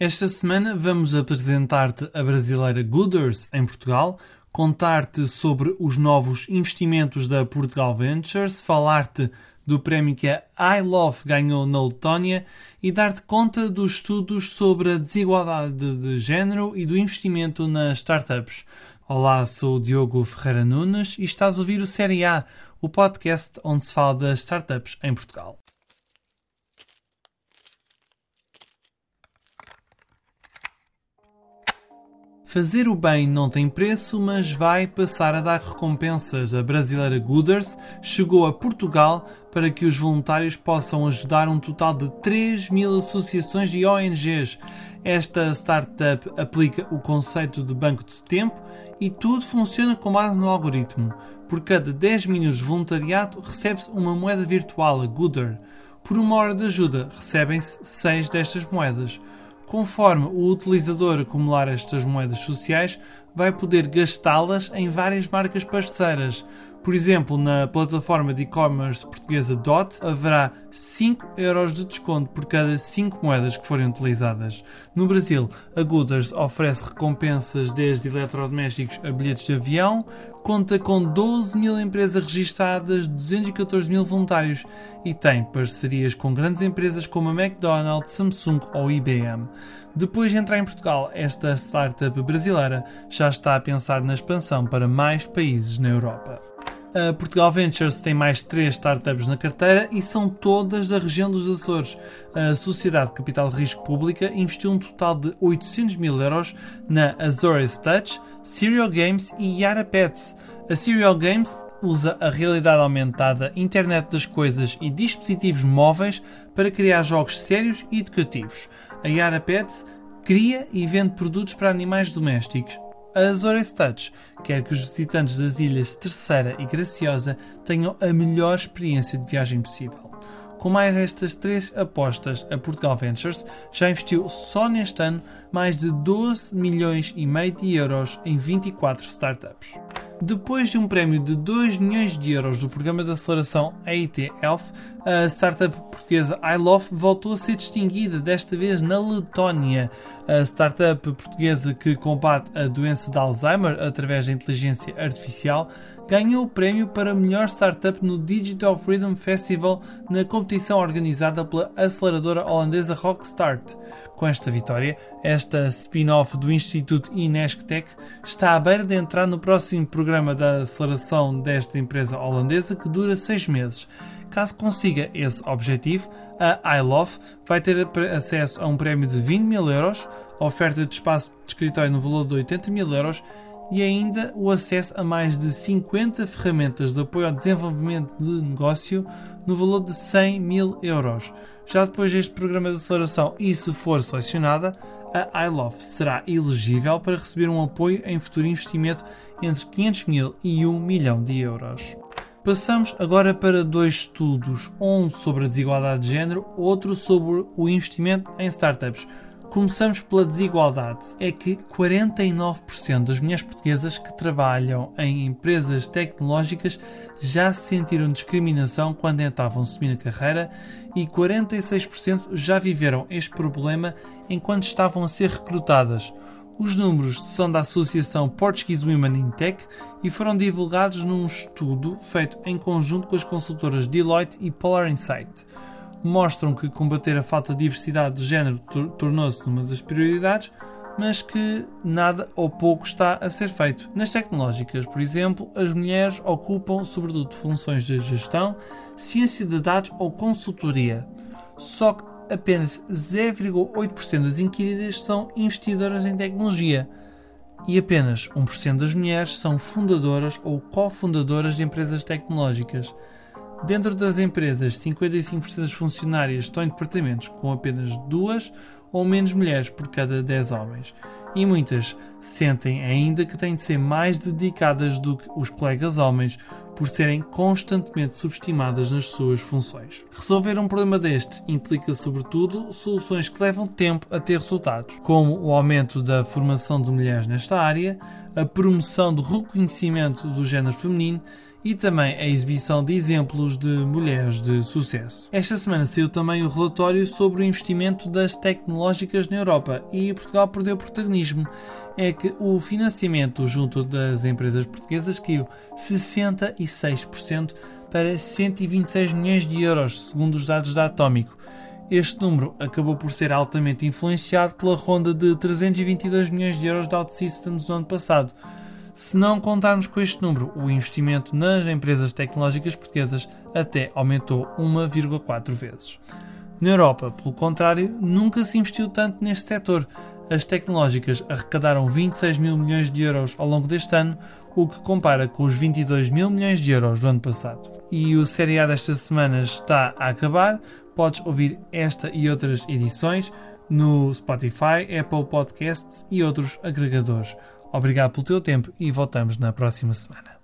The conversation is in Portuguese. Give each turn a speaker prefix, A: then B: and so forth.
A: Esta semana vamos apresentar-te a brasileira Gooders em Portugal, contar-te sobre os novos investimentos da Portugal Ventures, falar-te do prémio que a I Love ganhou na Letónia e dar-te conta dos estudos sobre a desigualdade de género e do investimento nas startups. Olá, sou o Diogo Ferreira Nunes e estás a ouvir o Série A, o podcast onde se fala das startups em Portugal. Fazer o bem não tem preço, mas vai passar a dar recompensas. A brasileira Gooders chegou a Portugal para que os voluntários possam ajudar um total de 3 mil associações e ONGs. Esta startup aplica o conceito de banco de tempo e tudo funciona com base no algoritmo. Por cada 10 minutos de voluntariado recebe-se uma moeda virtual, a Gooder. Por uma hora de ajuda recebem-se 6 destas moedas. Conforme o utilizador acumular estas moedas sociais, vai poder gastá-las em várias marcas parceiras. Por exemplo, na plataforma de e-commerce portuguesa DOT haverá 5 euros de desconto por cada 5 moedas que forem utilizadas. No Brasil, a Gooders oferece recompensas desde eletrodomésticos a bilhetes de avião, conta com 12 mil empresas registadas, 214 mil voluntários e tem parcerias com grandes empresas como a McDonald's, Samsung ou IBM. Depois de entrar em Portugal, esta startup brasileira já está a pensar na expansão para mais países na Europa. A Portugal Ventures tem mais três startups na carteira e são todas da região dos Açores. A Sociedade de Capital de Risco Pública investiu um total de 800 mil euros na Azores Touch, Serial Games e Yara Pets. A Serial Games usa a realidade aumentada, internet das coisas e dispositivos móveis para criar jogos sérios e educativos. A Yara Pets cria e vende produtos para animais domésticos. A Azores Touch quer que os visitantes das ilhas Terceira e Graciosa tenham a melhor experiência de viagem possível. Com mais estas três apostas, a Portugal Ventures já investiu só neste ano mais de 12 milhões e meio de euros em 24 startups. Depois de um prémio de 2 milhões de euros do programa de aceleração AIT Elf, a startup portuguesa iLove voltou a ser distinguida, desta vez na Letónia. A startup portuguesa que combate a doença de Alzheimer através da inteligência artificial ganhou o prémio para melhor startup no Digital Freedom Festival na competição organizada pela aceleradora holandesa Rockstart. Com esta vitória, esta spin-off do Instituto Inesctec está à beira de entrar no próximo programa da aceleração desta empresa holandesa que dura seis meses. Caso consiga esse objetivo, a iLove vai ter acesso a um prémio de 20 mil euros, oferta de espaço de escritório no valor de 80 mil euros e ainda o acesso a mais de 50 ferramentas de apoio ao desenvolvimento de negócio no valor de 100 mil euros. Já depois deste programa de aceleração e se for selecionada, a iLove será elegível para receber um apoio em futuro investimento entre 500 mil e 1 milhão de euros. Passamos agora para dois estudos, um sobre a desigualdade de género, outro sobre o investimento em startups. Começamos pela desigualdade. É que 49% das mulheres portuguesas que trabalham em empresas tecnológicas já se sentiram discriminação quando tentavam subir na carreira e 46% já viveram este problema enquanto estavam a ser recrutadas. Os números são da Associação Portuguese Women in Tech e foram divulgados num estudo feito em conjunto com as consultoras Deloitte e Polar Insight mostram que combater a falta de diversidade de género tornou-se uma das prioridades, mas que nada ou pouco está a ser feito. Nas tecnológicas, por exemplo, as mulheres ocupam sobretudo funções de gestão, ciência de dados ou consultoria. Só que apenas 0,8% das inquiridas são investidoras em tecnologia e apenas 1% das mulheres são fundadoras ou cofundadoras de empresas tecnológicas. Dentro das empresas, 55% dos funcionários estão em departamentos com apenas duas ou menos mulheres por cada 10 homens. E muitas sentem ainda que têm de ser mais dedicadas do que os colegas homens por serem constantemente subestimadas nas suas funções. Resolver um problema deste implica, sobretudo, soluções que levam tempo a ter resultados, como o aumento da formação de mulheres nesta área, a promoção do reconhecimento do género feminino e também a exibição de exemplos de mulheres de sucesso. Esta semana saiu também o relatório sobre o investimento das tecnológicas na Europa e Portugal perdeu protagonismo. É que o financiamento junto das empresas portuguesas caiu 66% para 126 milhões de euros, segundo os dados da Atómico. Este número acabou por ser altamente influenciado pela ronda de 322 milhões de euros de OutSystems no ano passado. Se não contarmos com este número, o investimento nas empresas tecnológicas portuguesas até aumentou 1,4 vezes. Na Europa, pelo contrário, nunca se investiu tanto neste setor. As tecnológicas arrecadaram 26 mil milhões de euros ao longo deste ano, o que compara com os 22 mil milhões de euros do ano passado. E o Série A desta semana está a acabar, podes ouvir esta e outras edições no Spotify, Apple Podcasts e outros agregadores. Obrigado pelo teu tempo e voltamos na próxima semana.